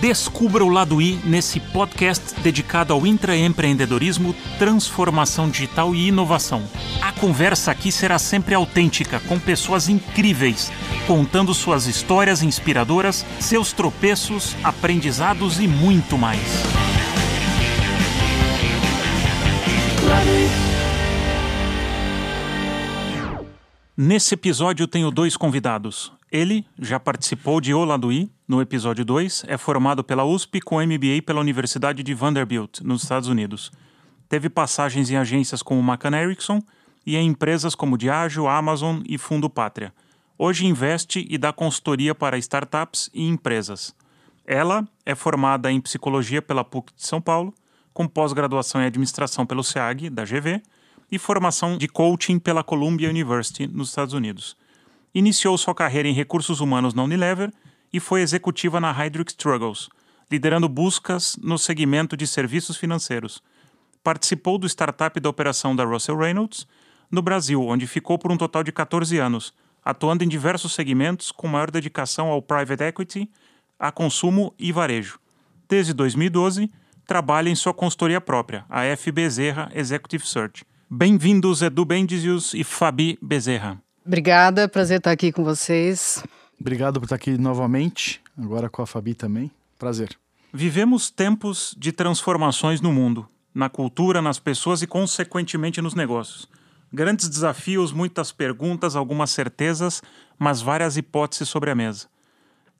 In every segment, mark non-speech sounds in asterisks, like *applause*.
Descubra o lado I nesse podcast dedicado ao intraempreendedorismo, transformação digital e inovação. A conversa aqui será sempre autêntica, com pessoas incríveis, contando suas histórias inspiradoras, seus tropeços, aprendizados e muito mais. Nesse episódio tenho dois convidados. Ele já participou de Oladuí, no episódio 2, é formado pela USP com MBA pela Universidade de Vanderbilt, nos Estados Unidos. Teve passagens em agências como McCann Erickson e em empresas como Diageo, Amazon e Fundo Pátria. Hoje investe e dá consultoria para startups e empresas. Ela é formada em psicologia pela PUC de São Paulo, com pós-graduação em administração pelo SEAG, da GV, e formação de coaching pela Columbia University, nos Estados Unidos. Iniciou sua carreira em recursos humanos na Unilever e foi executiva na Hydric Struggles, liderando buscas no segmento de serviços financeiros. Participou do startup da operação da Russell Reynolds no Brasil, onde ficou por um total de 14 anos, atuando em diversos segmentos com maior dedicação ao private equity, a consumo e varejo. Desde 2012, trabalha em sua consultoria própria, a F. Bezerra Executive Search. Bem-vindos, Edu Bendizius e Fabi Bezerra. Obrigada, prazer estar aqui com vocês. Obrigado por estar aqui novamente, agora com a Fabi também. Prazer. Vivemos tempos de transformações no mundo, na cultura, nas pessoas e, consequentemente, nos negócios. Grandes desafios, muitas perguntas, algumas certezas, mas várias hipóteses sobre a mesa.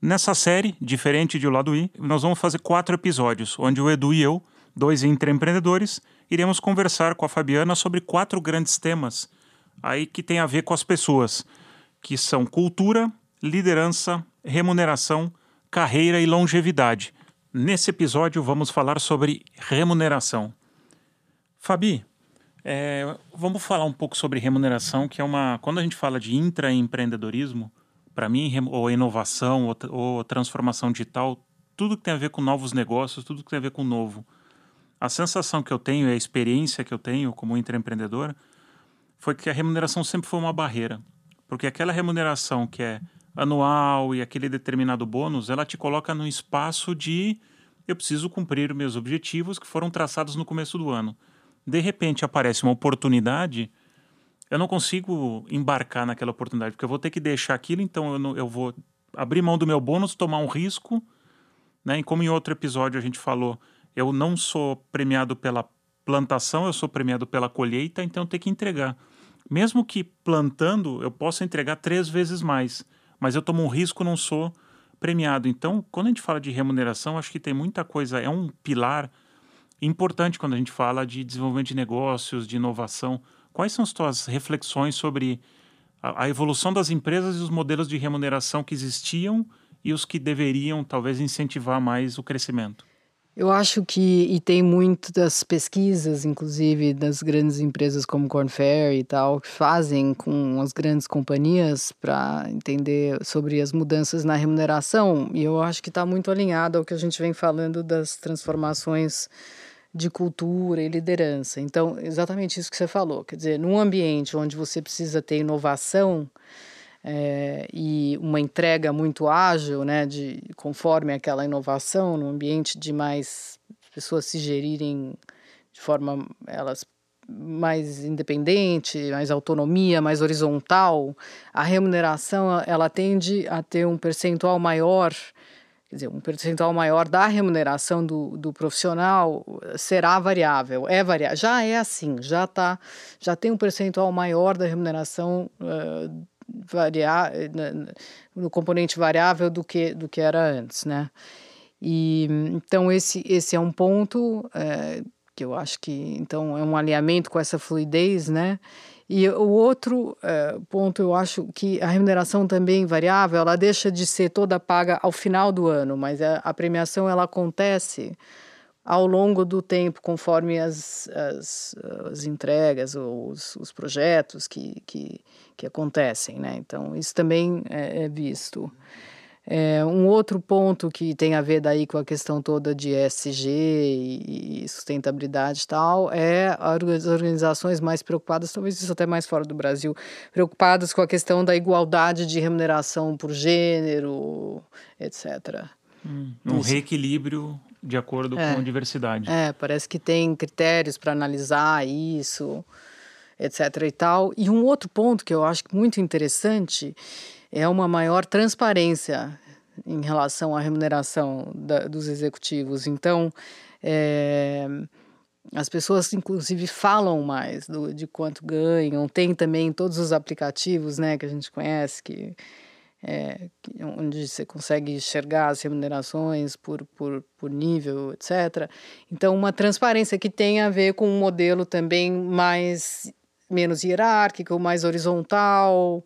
Nessa série, diferente de O Lado I, nós vamos fazer quatro episódios, onde o Edu e eu, dois empreendedores, iremos conversar com a Fabiana sobre quatro grandes temas aí que tem a ver com as pessoas, que são cultura, liderança, remuneração, carreira e longevidade. Nesse episódio vamos falar sobre remuneração. Fabi, é, vamos falar um pouco sobre remuneração, que é uma. Quando a gente fala de intraempreendedorismo, para mim, ou inovação, ou, ou transformação digital, tudo que tem a ver com novos negócios, tudo que tem a ver com novo a sensação que eu tenho e a experiência que eu tenho como intraempreendedor foi que a remuneração sempre foi uma barreira. Porque aquela remuneração que é anual e aquele determinado bônus, ela te coloca no espaço de eu preciso cumprir meus objetivos que foram traçados no começo do ano. De repente aparece uma oportunidade, eu não consigo embarcar naquela oportunidade, porque eu vou ter que deixar aquilo, então eu, não, eu vou abrir mão do meu bônus, tomar um risco, né? E como em outro episódio a gente falou, eu não sou premiado pela plantação, eu sou premiado pela colheita, então eu tenho que entregar. Mesmo que plantando, eu possa entregar três vezes mais, mas eu tomo um risco, não sou premiado. Então, quando a gente fala de remuneração, acho que tem muita coisa, é um pilar importante quando a gente fala de desenvolvimento de negócios, de inovação. Quais são as tuas reflexões sobre a, a evolução das empresas e os modelos de remuneração que existiam e os que deveriam talvez incentivar mais o crescimento? Eu acho que, e tem muitas pesquisas, inclusive das grandes empresas como Corn Fair e tal, que fazem com as grandes companhias para entender sobre as mudanças na remuneração, e eu acho que está muito alinhado ao que a gente vem falando das transformações de cultura e liderança. Então, exatamente isso que você falou, quer dizer, num ambiente onde você precisa ter inovação, é, e uma entrega muito ágil, né, de conforme aquela inovação, no ambiente de mais pessoas se gerirem de forma elas mais independente, mais autonomia, mais horizontal, a remuneração ela tende a ter um percentual maior, quer dizer, um percentual maior da remuneração do, do profissional será variável, é variável, já é assim, já tá, já tem um percentual maior da remuneração uh, variar, no componente variável do que, do que era antes, né? E, então, esse, esse é um ponto é, que eu acho que, então, é um alinhamento com essa fluidez, né? E o outro é, ponto, eu acho que a remuneração também variável, ela deixa de ser toda paga ao final do ano, mas a, a premiação, ela acontece ao longo do tempo, conforme as, as, as entregas, os, os projetos que, que, que acontecem, né? Então, isso também é, é visto. É, um outro ponto que tem a ver daí com a questão toda de ESG e, e sustentabilidade e tal é as organizações mais preocupadas, talvez isso até mais fora do Brasil, preocupadas com a questão da igualdade de remuneração por gênero, etc. Hum, um reequilíbrio de acordo é. com a diversidade. É, parece que tem critérios para analisar isso, etc. e tal. E um outro ponto que eu acho muito interessante é uma maior transparência em relação à remuneração da, dos executivos. Então, é, as pessoas, inclusive, falam mais do, de quanto ganham. Tem também todos os aplicativos né, que a gente conhece, que, é, onde você consegue enxergar as remunerações por, por, por nível, etc. Então, uma transparência que tem a ver com um modelo também mais menos hierárquico, mais horizontal,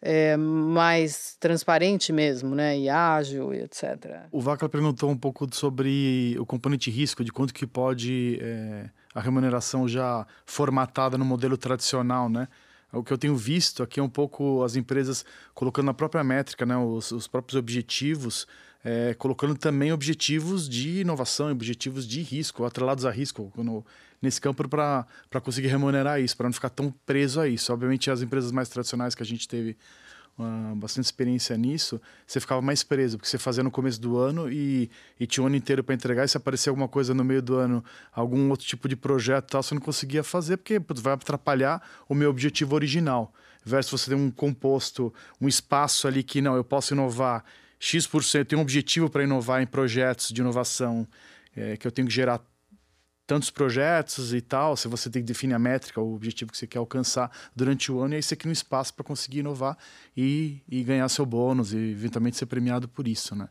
é, mais transparente mesmo, né? E ágil, etc. O Vaca perguntou um pouco sobre o componente risco, de quanto que pode é, a remuneração já formatada no modelo tradicional, né? O que eu tenho visto aqui é um pouco as empresas colocando na própria métrica, né? Os, os próprios objetivos, é, colocando também objetivos de inovação, objetivos de risco, atrelados a risco. Quando nesse campo para conseguir remunerar isso, para não ficar tão preso a isso. Obviamente, as empresas mais tradicionais que a gente teve uh, bastante experiência nisso, você ficava mais preso, porque você fazia no começo do ano e, e tinha o ano inteiro para entregar, e se aparecer alguma coisa no meio do ano, algum outro tipo de projeto tal, você não conseguia fazer, porque vai atrapalhar o meu objetivo original. Versus você ter um composto, um espaço ali que, não, eu posso inovar X%, eu tenho um objetivo para inovar em projetos de inovação, é, que eu tenho que gerar tantos projetos e tal, se você tem que definir a métrica, o objetivo que você quer alcançar durante o ano, e aí você cria um espaço para conseguir inovar e, e ganhar seu bônus e eventualmente ser premiado por isso, né?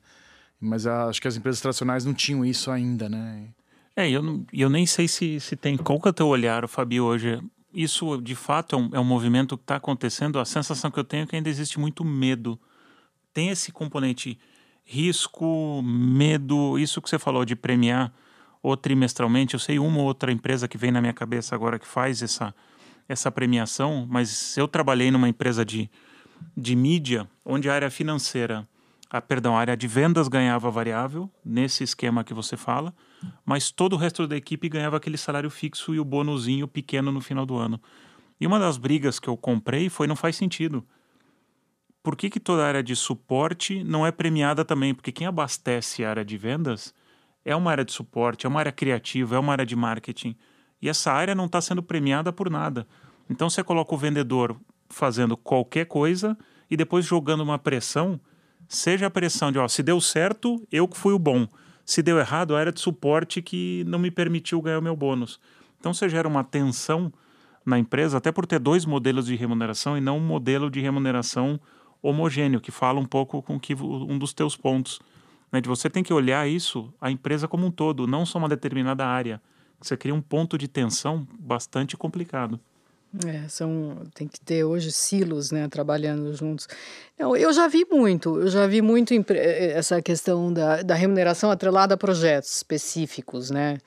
Mas acho que as empresas tradicionais não tinham isso ainda, né? É, eu, eu nem sei se, se tem. Qual que é o teu olhar, Fabio, hoje? Isso, de fato, é um, é um movimento que está acontecendo. A sensação que eu tenho é que ainda existe muito medo. Tem esse componente risco, medo, isso que você falou de premiar ou trimestralmente. Eu sei uma ou outra empresa que vem na minha cabeça agora que faz essa, essa premiação, mas eu trabalhei numa empresa de, de mídia onde a área financeira, a, perdão, a área de vendas ganhava variável, nesse esquema que você fala, mas todo o resto da equipe ganhava aquele salário fixo e o bônusinho pequeno no final do ano. E uma das brigas que eu comprei foi não faz sentido. Por que, que toda a área de suporte não é premiada também? Porque quem abastece a área de vendas é uma área de suporte, é uma área criativa, é uma área de marketing. E essa área não está sendo premiada por nada. Então você coloca o vendedor fazendo qualquer coisa e depois jogando uma pressão, seja a pressão de, ó, se deu certo, eu que fui o bom. Se deu errado, a área de suporte que não me permitiu ganhar o meu bônus. Então você gera uma tensão na empresa, até por ter dois modelos de remuneração e não um modelo de remuneração homogêneo, que fala um pouco com que um dos teus pontos né, de você tem que olhar isso, a empresa como um todo, não só uma determinada área. Você cria um ponto de tensão bastante complicado. É, são, tem que ter hoje silos, né, trabalhando juntos. Não, eu já vi muito, eu já vi muito eh, essa questão da, da remuneração atrelada a projetos específicos, né?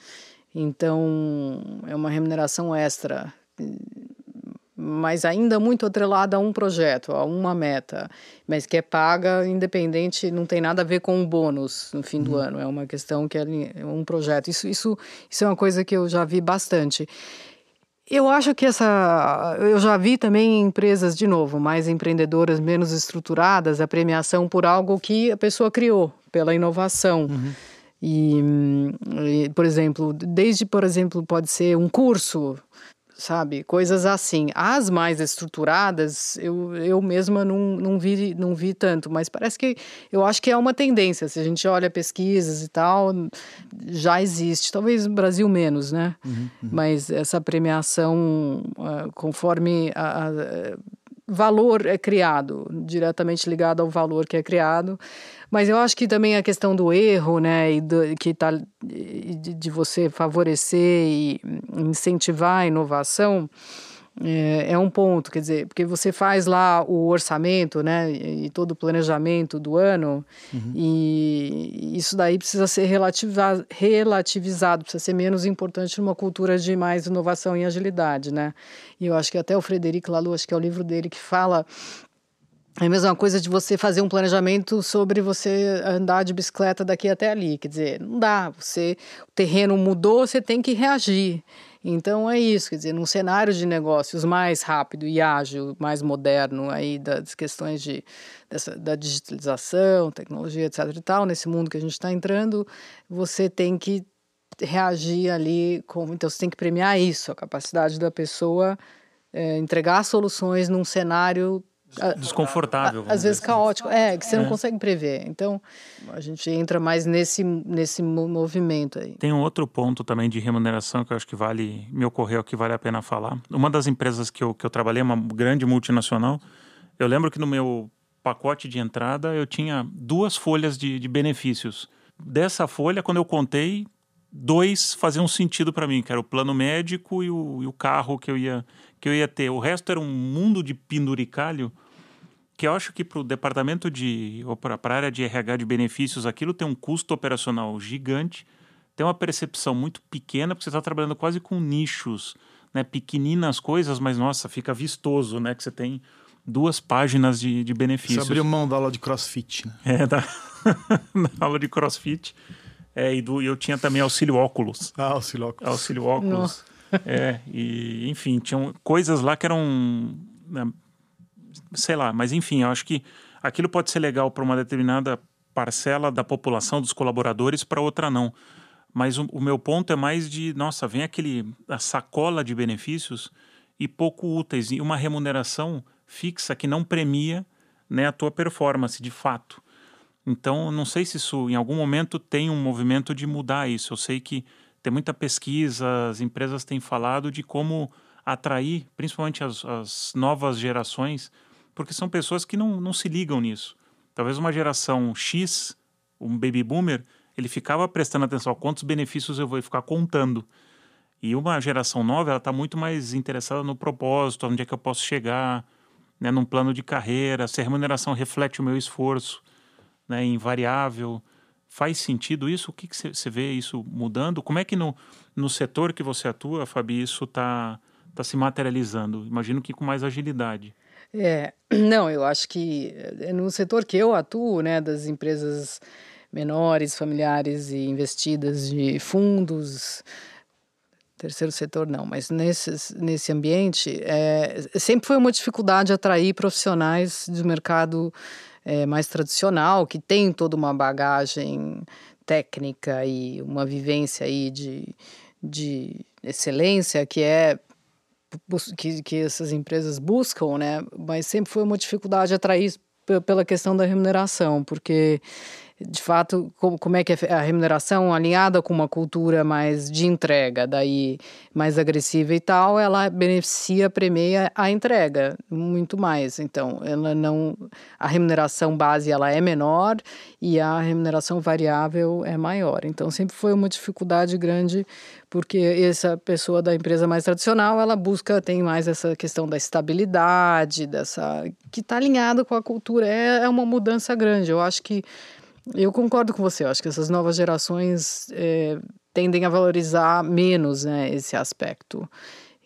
Então, é uma remuneração extra mas ainda muito atrelada a um projeto, a uma meta, mas que é paga independente, não tem nada a ver com o bônus no fim uhum. do ano, é uma questão que é um projeto. Isso, isso, isso é uma coisa que eu já vi bastante. Eu acho que essa. Eu já vi também em empresas, de novo, mais empreendedoras, menos estruturadas, a premiação por algo que a pessoa criou, pela inovação. Uhum. E, e, por exemplo, desde, por exemplo, pode ser um curso sabe? Coisas assim. As mais estruturadas, eu, eu mesma não, não, vi, não vi tanto, mas parece que eu acho que é uma tendência. Se a gente olha pesquisas e tal, já existe. Talvez no Brasil menos, né? Uhum, uhum. Mas essa premiação, uh, conforme a, a, valor é criado, diretamente ligado ao valor que é criado. Mas eu acho que também a questão do erro, né, e do, que tá de, de você favorecer e incentivar a inovação, é, é, um ponto, quer dizer, porque você faz lá o orçamento, né, e todo o planejamento do ano, uhum. e isso daí precisa ser relativizado, precisa ser menos importante numa cultura de mais inovação e agilidade, né. E eu acho que até o Frederico Laloux, acho que é o livro dele que fala é a mesma coisa de você fazer um planejamento sobre você andar de bicicleta daqui até ali. Quer dizer, não dá. Você, o terreno mudou, você tem que reagir. Então é isso, quer dizer, num cenário de negócios mais rápido e ágil, mais moderno aí das questões de, dessa, da digitalização, tecnologia, etc e tal, nesse mundo que a gente está entrando, você tem que reagir ali, com, então você tem que premiar isso, a capacidade da pessoa é, entregar soluções num cenário desconfortável. às vezes assim. caótico, é, que você é. não consegue prever. Então, a gente entra mais nesse, nesse movimento aí. Tem um outro ponto também de remuneração que eu acho que vale, me ocorreu que vale a pena falar. Uma das empresas que eu, que eu trabalhei, uma grande multinacional, eu lembro que no meu pacote de entrada eu tinha duas folhas de, de benefícios. Dessa folha, quando eu contei, dois faziam sentido para mim, que era o plano médico e o, e o carro que eu ia que eu ia ter. O resto era um mundo de penduricalho que eu acho que para o departamento de ou para a área de RH de benefícios aquilo tem um custo operacional gigante, tem uma percepção muito pequena porque você está trabalhando quase com nichos, né, pequeninas coisas, mas nossa fica vistoso, né, que você tem duas páginas de, de benefícios. Você abriu mão da aula de CrossFit, né? *laughs* É da, *laughs* da aula de CrossFit. É, e do, eu tinha também auxílio óculos. Ah, auxílio óculos. Auxílio óculos. Nossa. É, e enfim, tinham coisas lá que eram. Sei lá, mas enfim, eu acho que aquilo pode ser legal para uma determinada parcela da população, dos colaboradores, para outra não. Mas o, o, meu ponto é mais de, nossa, vem aquele a sacola de benefícios e pouco úteis e uma remuneração fixa que não premia né, a tua performance de fato. Então, não sei se isso em algum momento tem um movimento de mudar isso. Eu sei que tem muita pesquisa, as empresas têm falado de como atrair, principalmente as, as novas gerações, porque são pessoas que não, não se ligam nisso. Talvez uma geração X, um baby boomer, ele ficava prestando atenção quantos benefícios eu vou ficar contando. E uma geração nova, ela está muito mais interessada no propósito, onde é que eu posso chegar, né, num plano de carreira, se a remuneração reflete o meu esforço, né, invariável. Faz sentido isso? O que você vê isso mudando? Como é que no, no setor que você atua, Fabi, isso está tá se materializando? Imagino que com mais agilidade. É, *clears throat* não, eu acho que eh, no setor que eu atuo, né, das empresas menores, familiares e investidas de fundos, terceiro setor não, mas nesse, nesse ambiente, é, sempre foi uma dificuldade atrair profissionais do mercado é, mais tradicional, que tem toda uma bagagem técnica e uma vivência aí de, de excelência que é que, que essas empresas buscam, né? Mas sempre foi uma dificuldade atrair pela questão da remuneração, porque de fato, como, como é que é a remuneração alinhada com uma cultura mais de entrega, daí mais agressiva e tal, ela beneficia, premia a entrega muito mais. Então, ela não a remuneração base ela é menor e a remuneração variável é maior. Então, sempre foi uma dificuldade grande porque essa pessoa da empresa mais tradicional, ela busca tem mais essa questão da estabilidade, dessa que está alinhado com a cultura. É, é uma mudança grande. Eu acho que eu concordo com você, eu acho que essas novas gerações é, tendem a valorizar menos né, esse aspecto.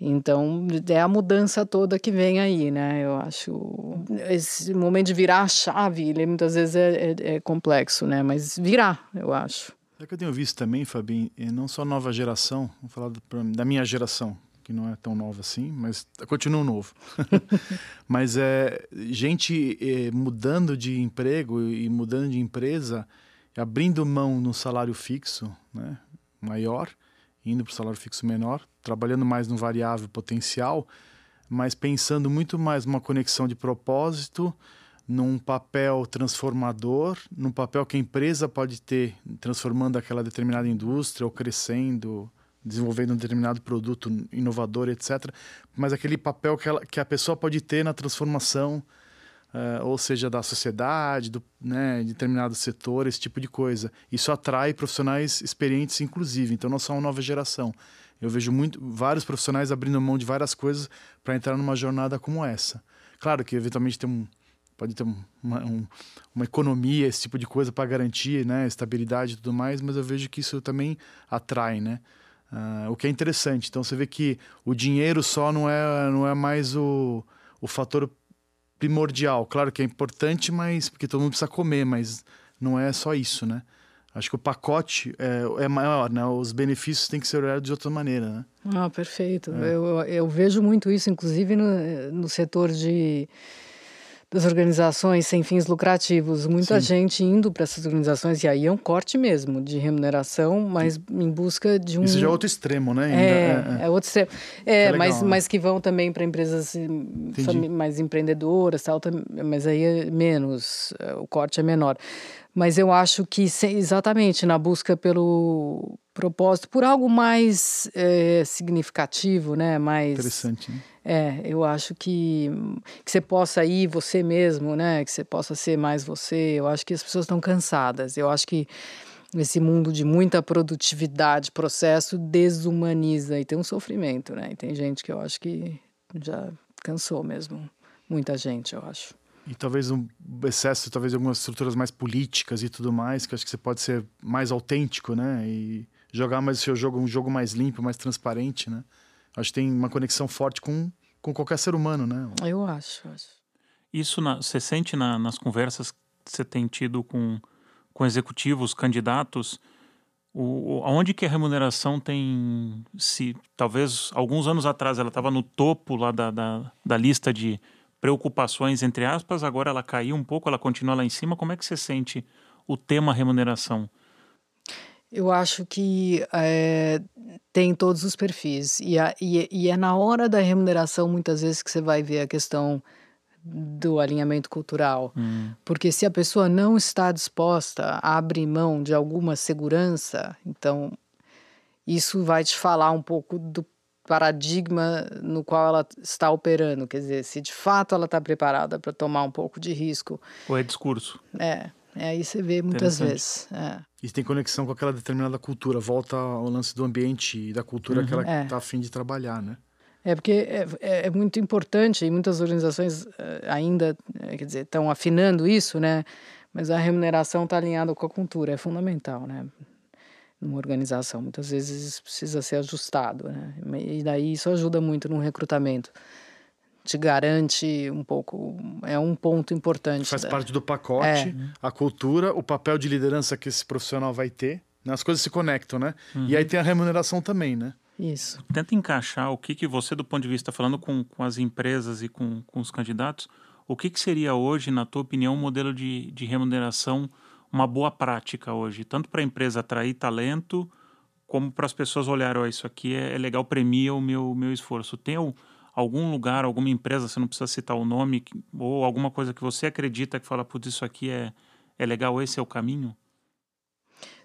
Então, é a mudança toda que vem aí, né? Eu acho. Esse momento de virar a chave, ele muitas vezes é, é, é complexo, né? Mas virar, eu acho. É que eu tenho visto também, Fabinho, não só nova geração, vou falar da minha geração, que não é tão nova assim, mas continua novo. *laughs* mas é gente é, mudando de emprego e mudando de empresa, abrindo mão no salário fixo, né, maior, indo para o salário fixo menor, trabalhando mais no variável potencial, mas pensando muito mais numa conexão de propósito, num papel transformador, num papel que a empresa pode ter transformando aquela determinada indústria ou crescendo desenvolvendo um determinado produto inovador, etc. Mas aquele papel que, ela, que a pessoa pode ter na transformação, uh, ou seja, da sociedade, do, né, de determinado setor, esse tipo de coisa. Isso atrai profissionais experientes, inclusive. Então, não só uma nova geração. Eu vejo muito, vários profissionais abrindo mão de várias coisas para entrar numa jornada como essa. Claro que, eventualmente, tem um, pode ter uma, um, uma economia, esse tipo de coisa para garantir né, estabilidade e tudo mais, mas eu vejo que isso também atrai, né? Uh, o que é interessante. Então você vê que o dinheiro só não é, não é mais o, o fator primordial. Claro que é importante, mas porque todo mundo precisa comer, mas não é só isso, né? Acho que o pacote é, é maior, né? Os benefícios têm que ser olhados de outra maneira, né? Ah, perfeito. É. Eu, eu vejo muito isso, inclusive no, no setor de das organizações sem fins lucrativos. Muita Sim. gente indo para essas organizações, e aí é um corte mesmo de remuneração, mas em busca de um. Isso já é outro extremo, né? É, é, é. é, outro extremo. É, legal, mas, né? mas que vão também para empresas mais empreendedoras, tal, mas aí é menos, é, o corte é menor. Mas eu acho que exatamente na busca pelo propósito, por algo mais é, significativo, né? Mais interessante. Né? É, eu acho que que você possa ir você mesmo, né? Que você possa ser mais você. Eu acho que as pessoas estão cansadas. Eu acho que esse mundo de muita produtividade, processo desumaniza e tem um sofrimento, né? E tem gente que eu acho que já cansou mesmo. Muita gente, eu acho e talvez um excesso, talvez algumas estruturas mais políticas e tudo mais, que acho que você pode ser mais autêntico, né? E jogar mais o seu jogo, um jogo mais limpo, mais transparente, né? Acho que tem uma conexão forte com, com qualquer ser humano, né? Eu acho. acho. Isso na, você sente na, nas conversas que você tem tido com, com executivos, candidatos, o, onde que a remuneração tem se talvez alguns anos atrás ela estava no topo lá da, da, da lista de preocupações, entre aspas, agora ela caiu um pouco, ela continua lá em cima. Como é que você sente o tema remuneração? Eu acho que é, tem todos os perfis. E, a, e, e, é na hora da remuneração, muitas vezes, que você vai ver a questão do alinhamento cultural. Hum. Porque se a pessoa não está disposta a abrir mão de alguma segurança, então isso vai te falar um pouco do paradigma no qual ela está operando. Quer dizer, se de fato ela está preparada para tomar um pouco de risco. Ou é discurso. É, é aí você vê muitas vezes. É. E tem conexão com aquela determinada cultura. Volta ao lance do ambiente e da cultura uhum. que ela está é. Tá afim de trabalhar, né? É porque é, é, é, muito importante e muitas organizações eh, ainda, eh, quer dizer, estão afinando isso, né? Mas a remuneração está alinhada com a cultura, é fundamental, né? Numa organização. Muitas vezes isso precisa ser ajustado, né? E daí isso ajuda muito no recrutamento. Te garante um pouco, é um ponto importante. Faz da... parte do pacote, é. a cultura, o papel de liderança que esse profissional vai ter. Né? As coisas se conectam, né? Uhum. E aí tem a remuneração também, né? Isso. Tenta encaixar o que, que você, do ponto de vista, falando com, com as empresas e com, com os candidatos, o que, que seria hoje, na tua opinião, um modelo de, de remuneração uma boa prática hoje, tanto para a empresa atrair talento, como para as pessoas olharem, oh, isso aqui é, é, legal, premia o meu, meu esforço. Tem algum lugar, alguma empresa, você não precisa citar o nome, ou alguma coisa que você acredita que fala, putz, isso aqui é, é legal, esse é o caminho?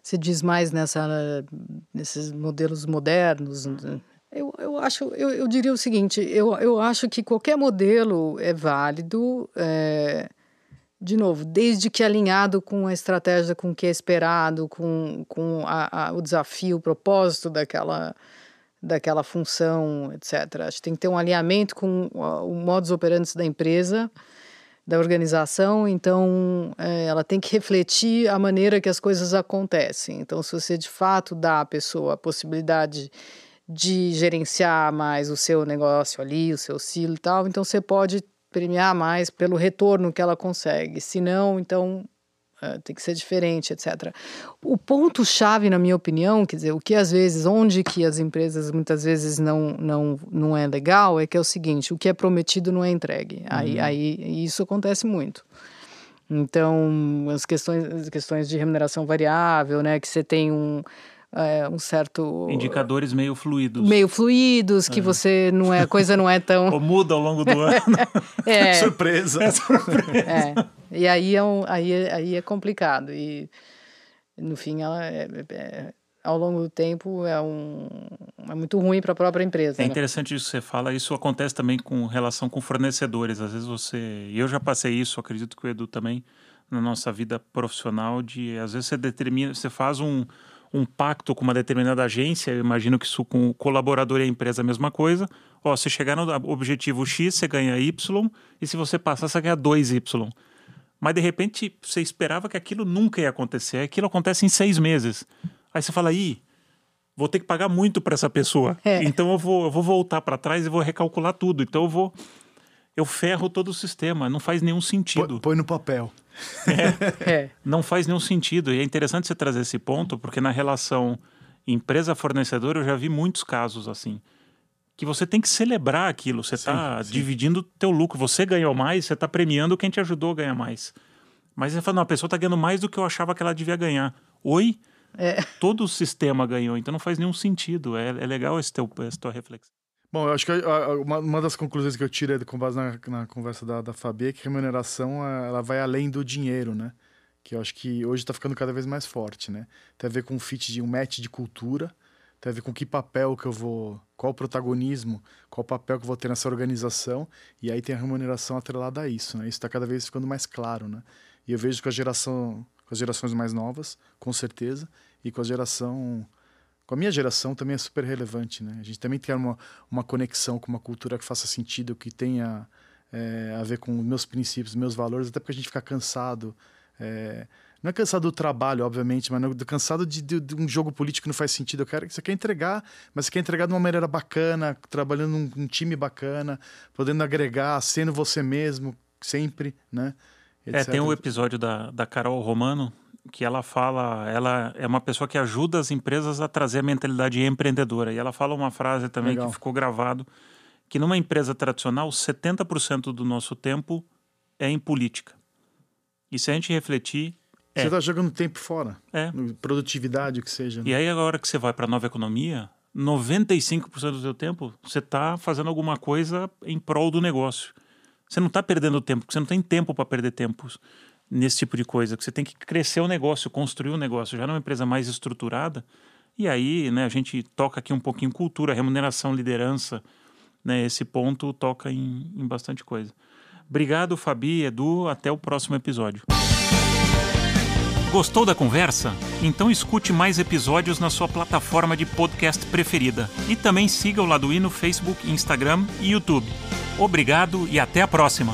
Você diz mais nessa, nesses modelos modernos? Eu, eu acho, eu, eu diria o seguinte, eu, eu acho que qualquer modelo é válido, é, de novo, desde que alinhado com a estratégia, com o que é esperado, com, com a, a, o desafio, o propósito daquela, daquela função, etc. Acho que tem que ter um alinhamento com o modus operandi da empresa, da organização, então é, ela tem que refletir a maneira que as coisas acontecem. Então, se você de fato dá à pessoa a possibilidade de gerenciar mais o seu negócio ali, o seu silo e tal, então você pode premiar mais pelo retorno que ela consegue. Se não, então é, tem que ser diferente, etc. O ponto chave, na minha opinião, quer dizer, o que às vezes, onde que as empresas muitas vezes não não não é legal, é que é o seguinte: o que é prometido não é entregue. Uhum. Aí, aí isso acontece muito. Então, as questões, as questões de remuneração variável, né, que você tem um é, um certo indicadores meio fluidos meio fluidos que é. você não é a coisa não é tão ou muda ao longo do ano *laughs* é. *laughs* surpresa é surpresa é. e aí é um, aí é, aí é complicado e no fim ela é, é, ao longo do tempo é um é muito ruim para a própria empresa é né? interessante isso que você fala isso acontece também com relação com fornecedores às vezes você eu já passei isso acredito que o Edu também na nossa vida profissional de às vezes você determina você faz um um pacto com uma determinada agência, eu imagino que isso com o colaborador e a empresa é a mesma coisa. Ó, se chegar no objetivo X, você ganha Y, e se você passar, você ganha 2Y. Mas de repente você esperava que aquilo nunca ia acontecer, aquilo acontece em seis meses. Aí você fala, ih, vou ter que pagar muito para essa pessoa. É. Então eu vou, eu vou voltar para trás e vou recalcular tudo. Então eu vou. Eu ferro todo o sistema. Não faz nenhum sentido. Põe, põe no papel. É. é. Não faz nenhum sentido. E é interessante você trazer esse ponto, porque na relação empresa-fornecedor eu já vi muitos casos assim. Que você tem que celebrar aquilo. Você está dividindo o teu lucro. Você ganhou mais, você está premiando quem te ajudou a ganhar mais. Mas você fala, não, a pessoa está ganhando mais do que eu achava que ela devia ganhar. Oi? É. Todo o sistema ganhou, então não faz nenhum sentido. É, é legal esse teu, essa tua reflexão. Bom, eu acho que uma, das conclusões que eu tirei com base na, na conversa da, da Fabi é que remuneração ela vai além do dinheiro, né? Que eu acho que hoje está ficando cada vez mais forte, né? Tem a ver com um fit de um match de cultura, tem a ver com que papel que eu vou, qual o protagonismo, qual o papel que eu vou ter nessa organização, e aí tem a remuneração atrelada a isso, né? Isso está cada vez ficando mais claro, né? E eu vejo que a geração, com as gerações mais novas, com certeza, e com a geração com a minha geração também é super relevante, né? A gente também tem uma, uma conexão com uma cultura que faça sentido, que tenha é, a ver com meus princípios, meus valores, até porque a gente fica cansado. É, não é cansado do trabalho, obviamente, mas não, cansado de, de, de, um jogo político que não faz sentido. Eu quero que você quer entregar, mas você quer entregar de uma maneira bacana, trabalhando num, num time bacana, podendo agregar, sendo você mesmo, sempre, né? Etc. É, tem o um episódio da, da Carol Romano, que ela fala, ela é uma pessoa que ajuda as empresas a trazer a mentalidade empreendedora. E ela fala uma frase também Legal. que ficou gravado, que numa empresa tradicional, 70% do nosso tempo é em política. E se a gente refletir, é. Você está jogando tempo fora. É. Produtividade, o que seja. Né? E aí, agora que você vai para a nova economia, 95% do seu tempo você está fazendo alguma coisa em prol do negócio. Você não está perdendo tempo, porque você não tem tempo para perder tempo nesse tipo de coisa, que você tem que crescer o negócio, construir o negócio, já numa empresa mais estruturada. E aí, né, a gente toca aqui um pouquinho cultura, remuneração, liderança, né, esse ponto toca em, em bastante coisa. Obrigado, Fabi, Edu, até o próximo episódio. Gostou da conversa? Então escute mais episódios na sua plataforma de podcast preferida. E também siga o Laduí no Facebook, Instagram e YouTube. Obrigado e até a próxima!